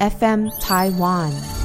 FM Taiwan。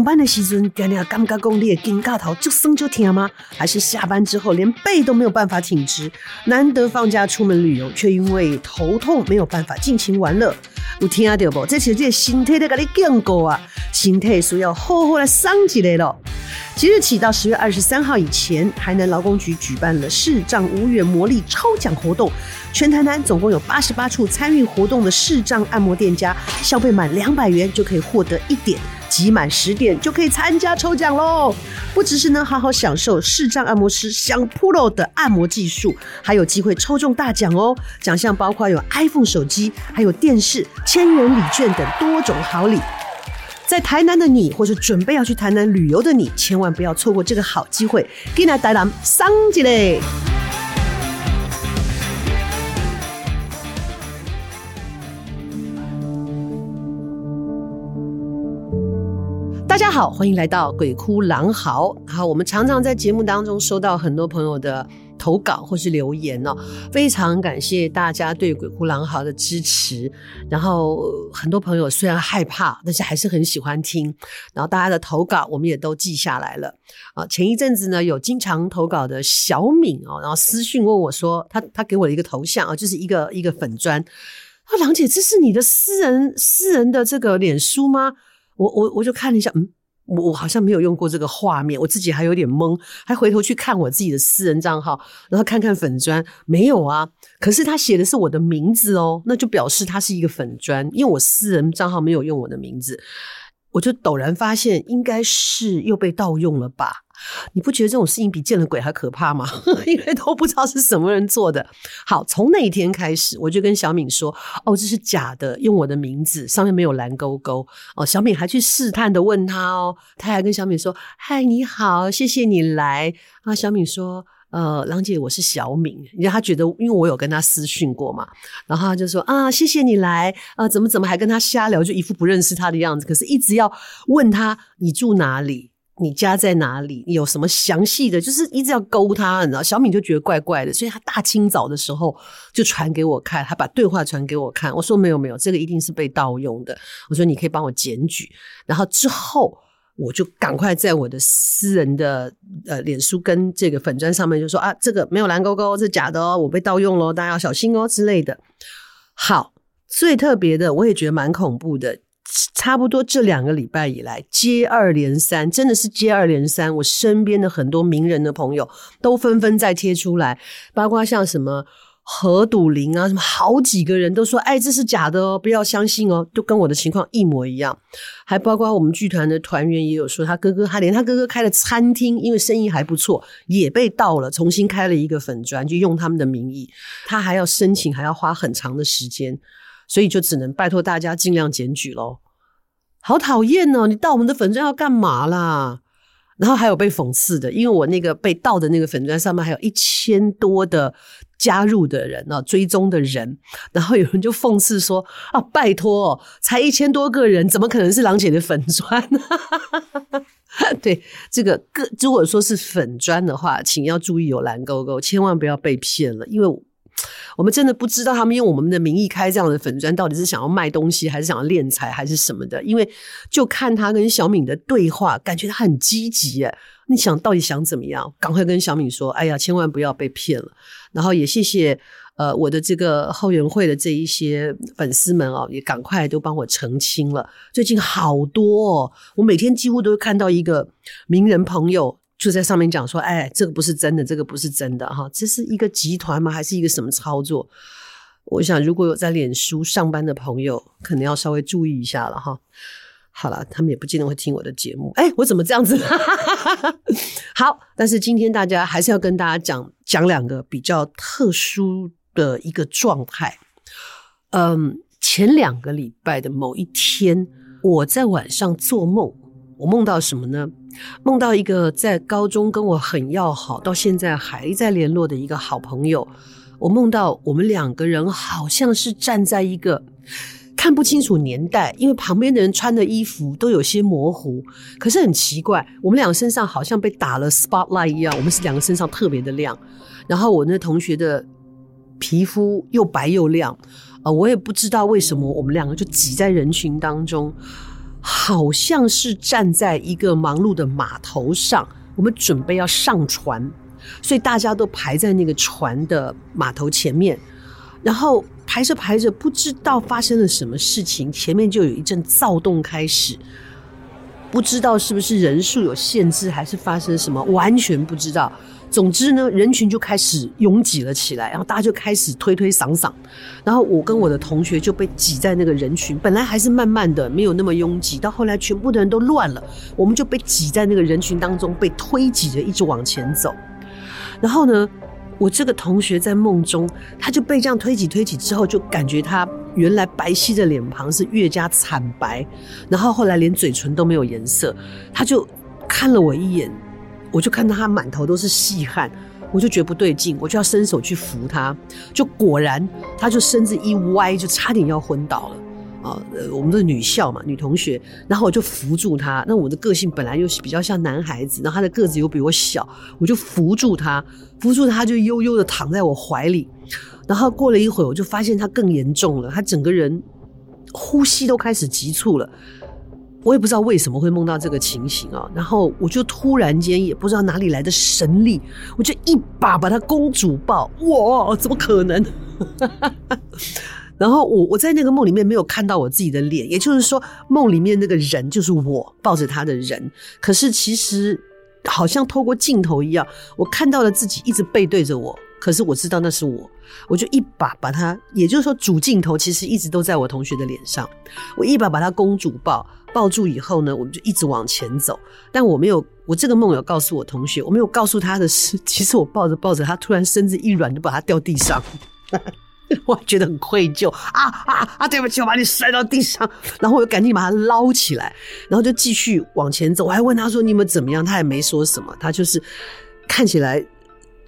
上班的时阵，定定感觉讲你的肩胛头就酸就疼吗？还是下班之后连背都没有办法挺直？难得放假出门旅游，却因为头痛没有办法尽情玩乐。有听到不？这其实这身体在跟你讲过啊，身体需要好好来桑一下咯。即日起到十月二十三号以前，台南劳工局举办了视障无远魔力抽奖活动，全台南总共有八十八处参与活动的视障按摩店家，消费满两百元就可以获得一点。集满十点就可以参加抽奖喽！不只是能好好享受视障按摩师享 pro 的按摩技术，还有机会抽中大奖哦！奖项包括有 iPhone 手机、还有电视、千元礼券等多种好礼。在台南的你，或是准备要去台南旅游的你，千万不要错过这个好机会！给你带来桑吉嘞！大家好，欢迎来到鬼哭狼嚎。好，我们常常在节目当中收到很多朋友的投稿或是留言哦，非常感谢大家对鬼哭狼嚎的支持。然后很多朋友虽然害怕，但是还是很喜欢听。然后大家的投稿我们也都记下来了啊。前一阵子呢，有经常投稿的小敏哦，然后私讯问我说，他他给我了一个头像啊，就是一个一个粉专。啊，郎姐，这是你的私人私人的这个脸书吗？我我我就看了一下，嗯，我我好像没有用过这个画面，我自己还有点懵，还回头去看我自己的私人账号，然后看看粉砖，没有啊。可是他写的是我的名字哦，那就表示他是一个粉砖，因为我私人账号没有用我的名字，我就陡然发现，应该是又被盗用了吧。你不觉得这种事情比见了鬼还可怕吗？因为都不知道是什么人做的。好，从那一天开始，我就跟小敏说：“哦，这是假的，用我的名字，上面没有蓝勾勾。”哦，小敏还去试探的问他哦，他还跟小敏说：“嗨，你好，谢谢你来。”啊，小敏说：“呃，郎姐，我是小敏。”因为他觉得，因为我有跟他私讯过嘛，然后他就说：“啊，谢谢你来。啊，怎么怎么还跟他瞎聊，就一副不认识他的样子。可是一直要问他你住哪里。”你家在哪里？有什么详细的？就是一直要勾他，你知道？小敏就觉得怪怪的，所以他大清早的时候就传给我看，他把对话传给我看。我说没有没有，这个一定是被盗用的。我说你可以帮我检举。然后之后我就赶快在我的私人的呃脸书跟这个粉砖上面就说啊，这个没有蓝勾勾，这假的哦，我被盗用喽，大家要小心哦之类的。好，最特别的，我也觉得蛮恐怖的。差不多这两个礼拜以来，接二连三，真的是接二连三。我身边的很多名人的朋友都纷纷在贴出来，包括像什么何笃林啊，什么好几个人都说：“哎，这是假的哦，不要相信哦。”就跟我的情况一模一样。还包括我们剧团的团员也有说，他哥哥，他连他哥哥开的餐厅，因为生意还不错，也被盗了，重新开了一个粉砖，就用他们的名义，他还要申请，还要花很长的时间。所以就只能拜托大家尽量检举咯。好讨厌哦！你盗我们的粉砖要干嘛啦？然后还有被讽刺的，因为我那个被盗的那个粉砖上面还有一千多的加入的人啊，追踪的人。然后有人就讽刺说：“啊，拜托，才一千多个人，怎么可能是郎姐的粉砖呢？” 对，这个个如果说是粉砖的话，请要注意有蓝勾勾，千万不要被骗了，因为。我们真的不知道他们用我们的名义开这样的粉专，到底是想要卖东西，还是想要敛财，还是什么的？因为就看他跟小敏的对话，感觉他很积极耶。你想到底想怎么样？赶快跟小敏说，哎呀，千万不要被骗了。然后也谢谢呃我的这个后援会的这一些粉丝们哦，也赶快都帮我澄清了。最近好多哦，我每天几乎都会看到一个名人朋友。就在上面讲说，哎，这个不是真的，这个不是真的，哈，这是一个集团吗？还是一个什么操作？我想，如果有在脸书上班的朋友，可能要稍微注意一下了，哈。好了，他们也不见得会听我的节目。哎，我怎么这样子？好，但是今天大家还是要跟大家讲讲两个比较特殊的一个状态。嗯，前两个礼拜的某一天，我在晚上做梦。我梦到什么呢？梦到一个在高中跟我很要好，到现在还在联络的一个好朋友。我梦到我们两个人好像是站在一个看不清楚年代，因为旁边的人穿的衣服都有些模糊。可是很奇怪，我们两个身上好像被打了 spotlight 一样，我们是两个身上特别的亮。然后我那同学的皮肤又白又亮，呃，我也不知道为什么我们两个就挤在人群当中。好像是站在一个忙碌的码头上，我们准备要上船，所以大家都排在那个船的码头前面，然后排着排着，不知道发生了什么事情，前面就有一阵躁动开始，不知道是不是人数有限制，还是发生什么，完全不知道。总之呢，人群就开始拥挤了起来，然后大家就开始推推搡搡，然后我跟我的同学就被挤在那个人群，本来还是慢慢的，没有那么拥挤，到后来全部的人都乱了，我们就被挤在那个人群当中，被推挤着一直往前走。然后呢，我这个同学在梦中，他就被这样推挤推挤之后，就感觉他原来白皙的脸庞是越加惨白，然后后来连嘴唇都没有颜色，他就看了我一眼。我就看到他满头都是细汗，我就觉得不对劲，我就要伸手去扶他，就果然他就身子一歪，就差点要昏倒了啊！呃，我们的女校嘛，女同学，然后我就扶住他。那我的个性本来又是比较像男孩子，然后他的个子又比我小，我就扶住他，扶住他就悠悠的躺在我怀里。然后过了一会儿，我就发现他更严重了，他整个人呼吸都开始急促了。我也不知道为什么会梦到这个情形啊，然后我就突然间也不知道哪里来的神力，我就一把把他公主抱，哇，怎么可能？然后我我在那个梦里面没有看到我自己的脸，也就是说梦里面那个人就是我抱着他的人，可是其实好像透过镜头一样，我看到了自己一直背对着我。可是我知道那是我，我就一把把他，也就是说主镜头其实一直都在我同学的脸上，我一把把他公主抱抱住以后呢，我们就一直往前走。但我没有，我这个梦有告诉我同学，我没有告诉他的是，其实我抱着抱着他，突然身子一软，就把他掉地上，我还觉得很愧疚啊啊啊！对不起，我把你摔到地上，然后我又赶紧把他捞起来，然后就继续往前走。我还问他说：“你们怎么样？”他也没说什么，他就是看起来。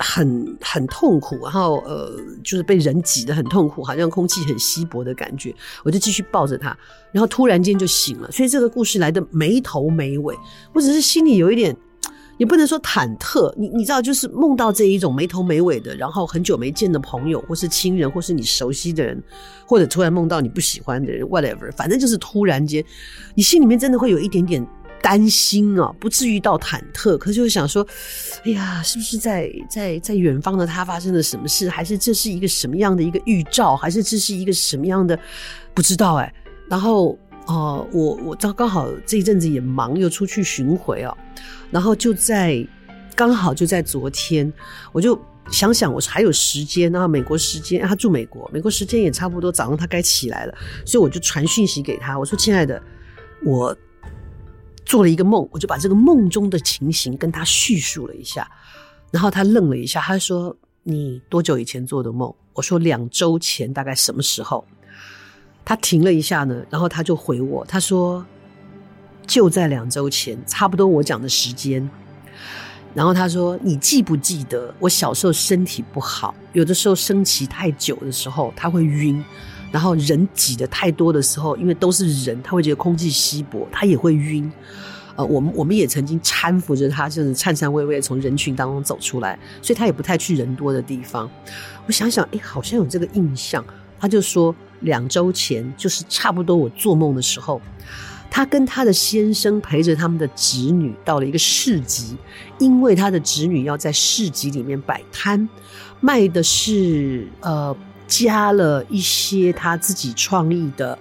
很很痛苦，然后呃，就是被人挤得很痛苦，好像空气很稀薄的感觉。我就继续抱着他，然后突然间就醒了。所以这个故事来的没头没尾，我只是心里有一点，也不能说忐忑。你你知道，就是梦到这一种没头没尾的，然后很久没见的朋友，或是亲人，或是你熟悉的人，或者突然梦到你不喜欢的人，whatever，反正就是突然间，你心里面真的会有一点点。担心啊，不至于到忐忑，可是就想说，哎呀，是不是在在在远方的他发生了什么事？还是这是一个什么样的一个预兆？还是这是一个什么样的？不知道哎、然后哦、我我刚刚好这一阵子也忙，又出去巡回啊。然后就在刚好就在昨天，我就想想我还有时间，然后美国时间，他住美国，美国时间也差不多，早上他该起来了，所以我就传讯息给他，我说：“亲爱的，我。”做了一个梦，我就把这个梦中的情形跟他叙述了一下，然后他愣了一下，他说：“你多久以前做的梦？”我说：“两周前，大概什么时候？”他停了一下呢，然后他就回我，他说：“就在两周前，差不多我讲的时间。”然后他说：“你记不记得我小时候身体不好，有的时候升旗太久的时候，他会晕。”然后人挤得太多的时候，因为都是人，他会觉得空气稀薄，他也会晕。呃，我们我们也曾经搀扶着他，就是颤颤巍巍从人群当中走出来，所以他也不太去人多的地方。我想想，哎，好像有这个印象。他就说，两周前，就是差不多我做梦的时候，他跟他的先生陪着他们的侄女到了一个市集，因为他的侄女要在市集里面摆摊，卖的是呃。加了一些他自己创意的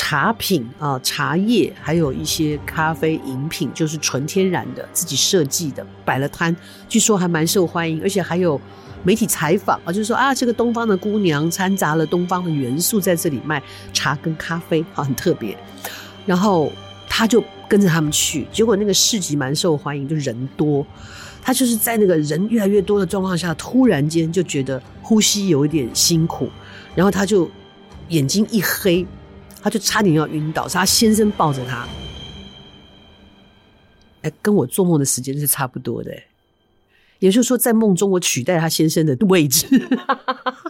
茶品啊，茶叶，还有一些咖啡饮品，就是纯天然的，自己设计的，摆了摊，据说还蛮受欢迎，而且还有媒体采访啊，就是说啊，这个东方的姑娘掺杂了东方的元素在这里卖茶跟咖啡，啊，很特别。然后他就跟着他们去，结果那个市集蛮受欢迎，就人多。他就是在那个人越来越多的状况下，突然间就觉得呼吸有一点辛苦，然后他就眼睛一黑，他就差点要晕倒。是他先生抱着他，哎，跟我做梦的时间是差不多的。也就是说，在梦中我取代他先生的位置，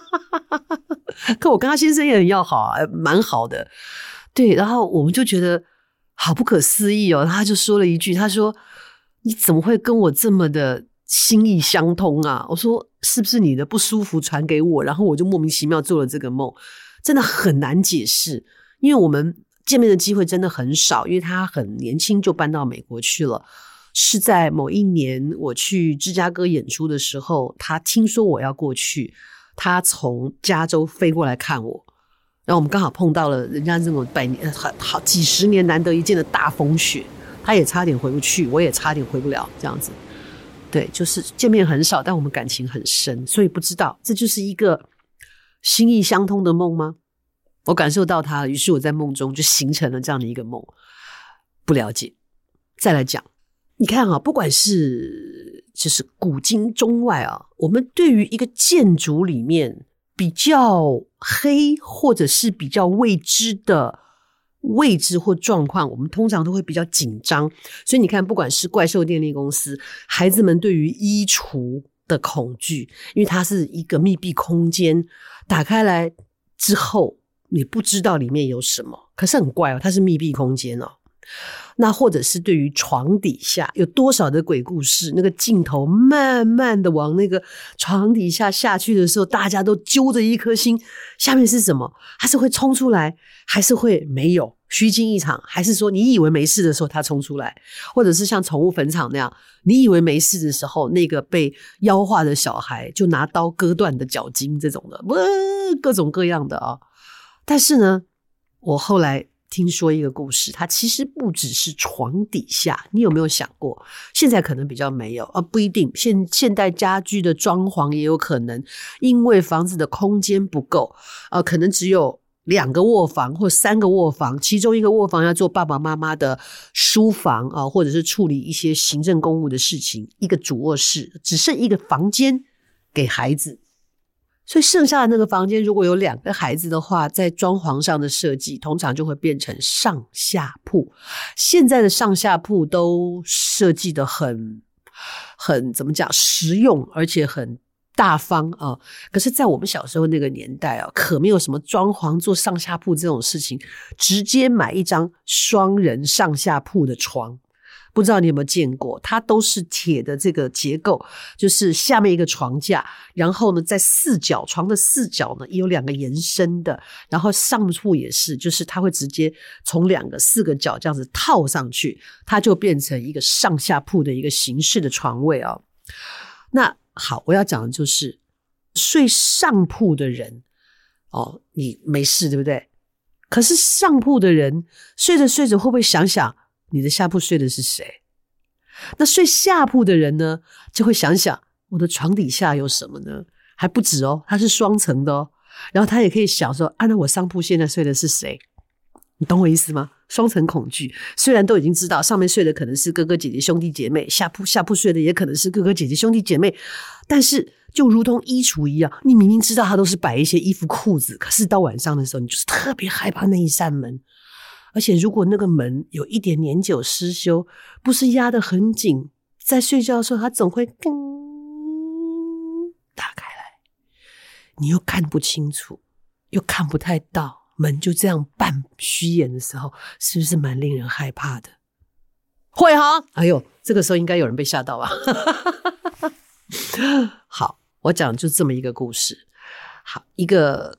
可我跟他先生也很要好啊，蛮好的。对，然后我们就觉得好不可思议哦。他就说了一句：“他说你怎么会跟我这么的心意相通啊？”我说：“是不是你的不舒服传给我？”然后我就莫名其妙做了这个梦，真的很难解释，因为我们。见面的机会真的很少，因为他很年轻就搬到美国去了。是在某一年我去芝加哥演出的时候，他听说我要过去，他从加州飞过来看我，然后我们刚好碰到了人家这种百年好好几十年难得一见的大风雪，他也差点回不去，我也差点回不了，这样子。对，就是见面很少，但我们感情很深，所以不知道这就是一个心意相通的梦吗？我感受到他，于是我在梦中就形成了这样的一个梦。不了解，再来讲。你看啊，不管是就是古今中外啊，我们对于一个建筑里面比较黑或者是比较未知的位置或状况，我们通常都会比较紧张。所以你看，不管是怪兽电力公司，孩子们对于衣橱的恐惧，因为它是一个密闭空间，打开来之后。你不知道里面有什么，可是很怪哦，它是密闭空间哦。那或者是对于床底下有多少的鬼故事，那个镜头慢慢的往那个床底下下去的时候，大家都揪着一颗心，下面是什么？它是会冲出来，还是会没有虚惊一场？还是说你以为没事的时候它冲出来？或者是像宠物坟场那样，你以为没事的时候，那个被妖化的小孩就拿刀割断的脚筋这种的，哇，各种各样的啊、哦。但是呢，我后来听说一个故事，它其实不只是床底下。你有没有想过？现在可能比较没有，啊，不一定。现现代家居的装潢也有可能，因为房子的空间不够，呃，可能只有两个卧房或三个卧房，其中一个卧房要做爸爸妈妈的书房啊，或者是处理一些行政公务的事情，一个主卧室只剩一个房间给孩子。所以剩下的那个房间，如果有两个孩子的话，在装潢上的设计，通常就会变成上下铺。现在的上下铺都设计得很、很怎么讲，实用而且很大方啊。可是，在我们小时候那个年代啊，可没有什么装潢做上下铺这种事情，直接买一张双人上下铺的床。不知道你有没有见过，它都是铁的这个结构，就是下面一个床架，然后呢，在四角床的四角呢，有两个延伸的，然后上铺也是，就是它会直接从两个四个角这样子套上去，它就变成一个上下铺的一个形式的床位哦。那好，我要讲的就是睡上铺的人哦，你没事对不对？可是上铺的人睡着睡着会不会想想？你的下铺睡的是谁？那睡下铺的人呢，就会想想我的床底下有什么呢？还不止哦，它是双层的哦。然后他也可以想说，啊，那我上铺现在睡的是谁？你懂我意思吗？双层恐惧，虽然都已经知道上面睡的可能是哥哥姐姐兄弟姐妹，下铺下铺睡的也可能是哥哥姐姐兄弟姐妹，但是就如同衣橱一样，你明明知道它都是摆一些衣服裤子，可是到晚上的时候，你就是特别害怕那一扇门。而且，如果那个门有一点年久失修，不是压得很紧，在睡觉的时候，它总会噔打开来，你又看不清楚，又看不太到，门就这样半虚掩的时候，是不是蛮令人害怕的？会哈？哎呦，这个时候应该有人被吓到吧？好，我讲就这么一个故事。好，一个。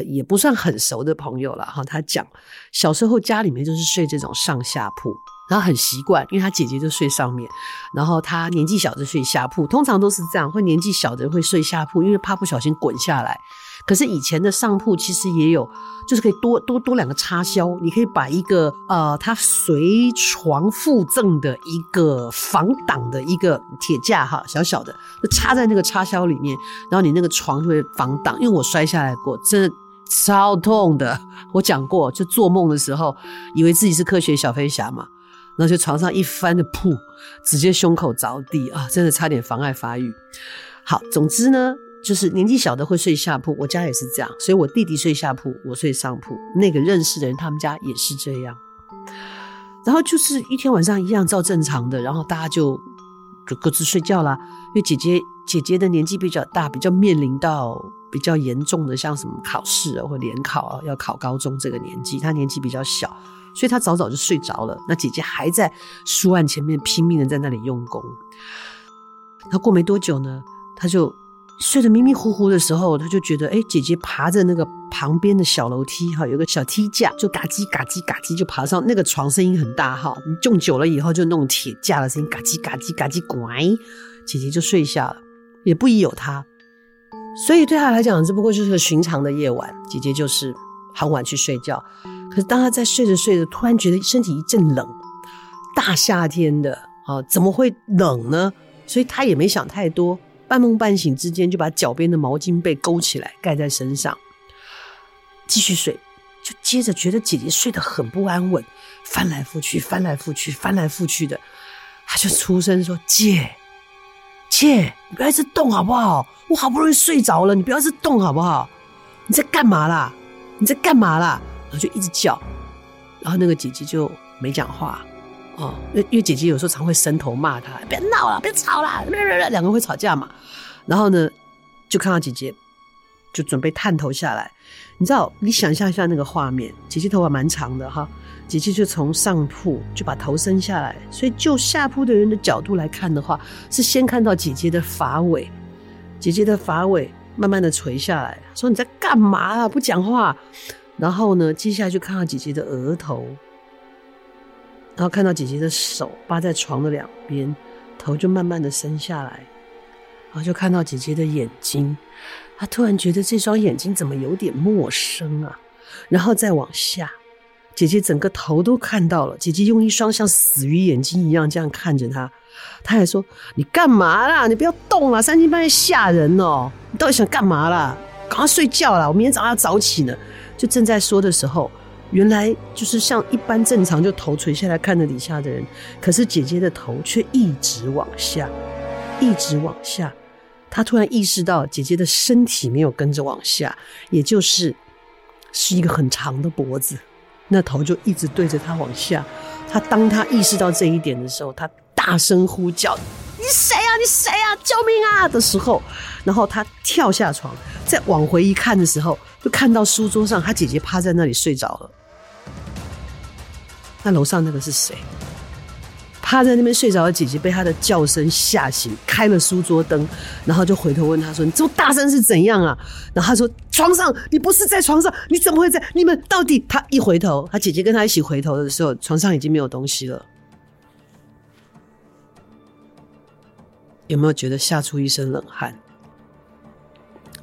也不算很熟的朋友了哈，他讲小时候家里面就是睡这种上下铺，然后很习惯，因为他姐姐就睡上面，然后他年纪小就睡下铺，通常都是这样，会年纪小的人会睡下铺，因为怕不小心滚下来。可是以前的上铺其实也有，就是可以多多多两个插销，你可以把一个呃，它随床附赠的一个防挡的一个铁架哈，小小的就插在那个插销里面，然后你那个床就会防挡。因为我摔下来过，真的超痛的。我讲过，就做梦的时候，以为自己是科学小飞侠嘛，然后就床上一翻的铺，直接胸口着地啊，真的差点妨碍发育。好，总之呢。就是年纪小的会睡下铺，我家也是这样，所以我弟弟睡下铺，我睡上铺。那个认识的人，他们家也是这样。然后就是一天晚上一样照正常的，然后大家就就各自睡觉啦。因为姐姐姐姐的年纪比较大，比较面临到比较严重的，像什么考试啊或联考啊，要考高中这个年纪，他年纪比较小，所以他早早就睡着了。那姐姐还在书案前面拼命的在那里用功。那过没多久呢，他就。睡得迷迷糊糊的时候，他就觉得，哎，姐姐爬着那个旁边的小楼梯，哈，有个小梯架，就嘎叽嘎叽嘎叽就爬上那个床，声音很大，哈，你用久了以后就那种铁架的声音，嘎叽嘎叽嘎叽拐，姐姐就睡下了，也不疑有他，所以对他来讲，只不过就是个寻常的夜晚，姐姐就是很晚去睡觉。可是当他在睡着睡着，突然觉得身体一阵冷，大夏天的啊，怎么会冷呢？所以他也没想太多。半梦半醒之间，就把脚边的毛巾被勾起来盖在身上，继续睡。就接着觉得姐姐睡得很不安稳，翻来覆去，翻来覆去，翻来覆去的。他就出声说：“姐，姐，你不要一直动好不好？我好不容易睡着了，你不要一直动好不好？你在干嘛啦？你在干嘛啦？”然后就一直叫，然后那个姐姐就没讲话。哦，因为姐姐有时候常会伸头骂他，别闹了，别吵了，两个人会吵架嘛。然后呢，就看到姐姐就准备探头下来，你知道，你想象一下那个画面，姐姐头发蛮长的哈，姐姐就从上铺就把头伸下来，所以就下铺的人的角度来看的话，是先看到姐姐的发尾，姐姐的发尾慢慢的垂下来，说你在干嘛啊？不讲话。然后呢，接下来就看到姐姐的额头。然后看到姐姐的手扒在床的两边，头就慢慢的伸下来，然后就看到姐姐的眼睛，他突然觉得这双眼睛怎么有点陌生啊？然后再往下，姐姐整个头都看到了，姐姐用一双像死鱼眼睛一样这样看着他，他还说：“你干嘛啦？你不要动了，三更半夜吓人哦！你到底想干嘛啦？赶快睡觉啦，我明天早上要早起呢。”就正在说的时候。原来就是像一般正常就头垂下来看着底下的人，可是姐姐的头却一直往下，一直往下。她突然意识到姐姐的身体没有跟着往下，也就是是一个很长的脖子，那头就一直对着他往下。他当他意识到这一点的时候，他大声呼叫：“你谁啊？你谁啊？救命啊！”的时候，然后他跳下床，再往回一看的时候，就看到书桌上他姐姐趴在那里睡着了。那楼上那个是谁？趴在那边睡着的姐姐被他的叫声吓醒，开了书桌灯，然后就回头问他说：“你这么大声是怎样啊？”然后他说：“床上，你不是在床上，你怎么会在？你们到底……”他一回头，他姐姐跟他一起回头的时候，床上已经没有东西了。有没有觉得吓出一身冷汗？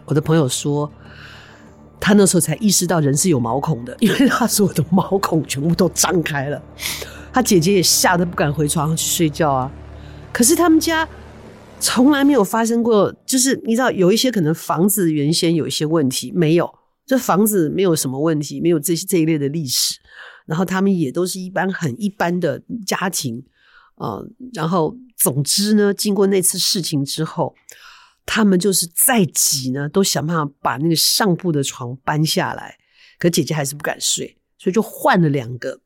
我的朋友说。他那时候才意识到人是有毛孔的，因为他所有的毛孔全部都张开了。他姐姐也吓得不敢回床上去睡觉啊。可是他们家从来没有发生过，就是你知道有一些可能房子原先有一些问题，没有，这房子没有什么问题，没有这这一类的历史。然后他们也都是一般很一般的家庭啊、呃。然后总之呢，经过那次事情之后。他们就是再挤呢，都想办法把那个上铺的床搬下来，可姐姐还是不敢睡，所以就换了两个，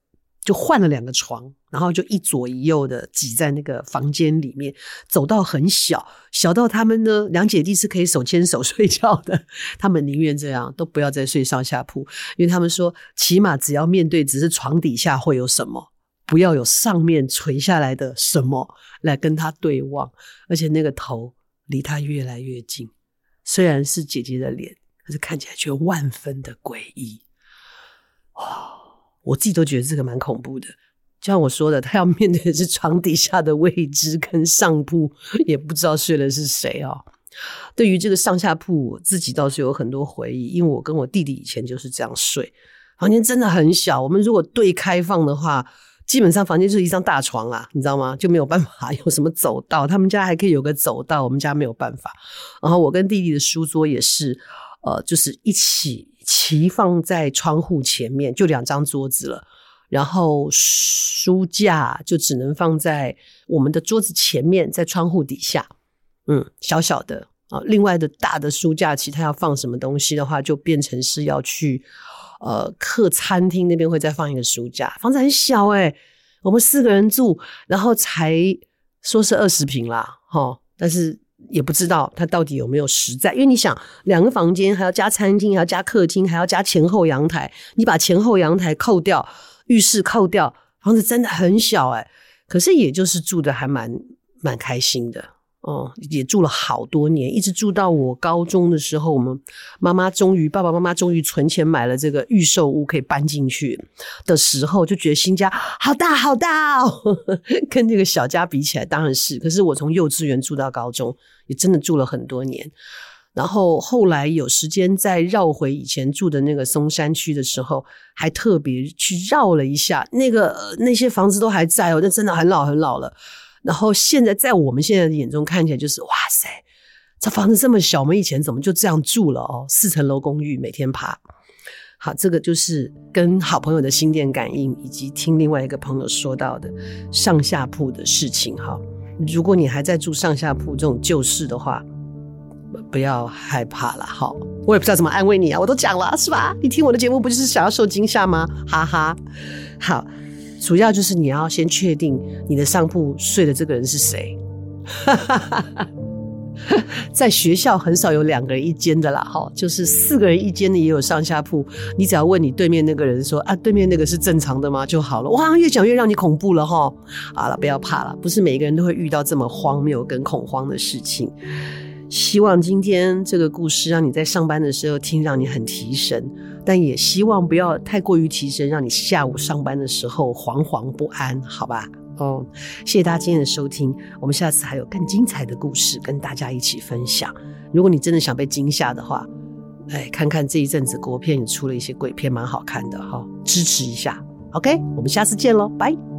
就换了两个床，然后就一左一右的挤在那个房间里面，走到很小，小到他们呢两姐弟是可以手牵手睡觉的，他们宁愿这样，都不要再睡上下铺，因为他们说起码只要面对只是床底下会有什么，不要有上面垂下来的什么来跟他对望，而且那个头。离他越来越近，虽然是姐姐的脸，可是看起来却万分的诡异。哇，我自己都觉得这个蛮恐怖的。就像我说的，他要面对的是床底下的未知跟上铺，也不知道睡的是谁哦。对于这个上下铺，我自己倒是有很多回忆，因为我跟我弟弟以前就是这样睡，房间真的很小。我们如果对开放的话。基本上房间就是一张大床啊，你知道吗？就没有办法 有什么走道。他们家还可以有个走道，我们家没有办法。然后我跟弟弟的书桌也是，呃，就是一起齐放在窗户前面，就两张桌子了。然后书架就只能放在我们的桌子前面，在窗户底下，嗯，小小的啊。另外的大的书架，其他要放什么东西的话，就变成是要去。呃，客餐厅那边会再放一个书架，房子很小哎、我们四个人住，然后才说是二十平啦，哈，但是也不知道它到底有没有实在，因为你想两个房间还要加餐厅，还要加客厅，还要加前后阳台，你把前后阳台扣掉，浴室扣掉，房子真的很小哎，可是也就是住的还蛮蛮开心的。哦，也住了好多年，一直住到我高中的时候，我们妈妈终于，爸爸妈妈终于存钱买了这个预售屋，可以搬进去的时候，就觉得新家好大好大哦，跟这个小家比起来，当然是。可是我从幼稚园住到高中，也真的住了很多年。然后后来有时间再绕回以前住的那个松山区的时候，还特别去绕了一下，那个那些房子都还在哦，那真的很老很老了。然后现在在我们现在的眼中看起来就是哇塞，这房子这么小，我们以前怎么就这样住了哦？四层楼公寓，每天爬。好，这个就是跟好朋友的心电感应，以及听另外一个朋友说到的上下铺的事情。哈，如果你还在住上下铺这种旧式的话，不要害怕了。好，我也不知道怎么安慰你啊，我都讲了是吧？你听我的节目不就是想要受惊吓吗？哈哈，好。主要就是你要先确定你的上铺睡的这个人是谁。在学校很少有两个人一间的啦，哈，就是四个人一间的也有上下铺。你只要问你对面那个人说啊，对面那个是正常的吗？就好了。哇，越讲越让你恐怖了哈。好了，不要怕了，不是每个人都会遇到这么荒谬跟恐慌的事情。希望今天这个故事让你在上班的时候听，让你很提神，但也希望不要太过于提神，让你下午上班的时候惶惶不安，好吧？哦，谢谢大家今天的收听，我们下次还有更精彩的故事跟大家一起分享。如果你真的想被惊吓的话，哎，看看这一阵子国片也出了一些鬼片，蛮好看的哈，支持一下。OK，我们下次见喽，拜。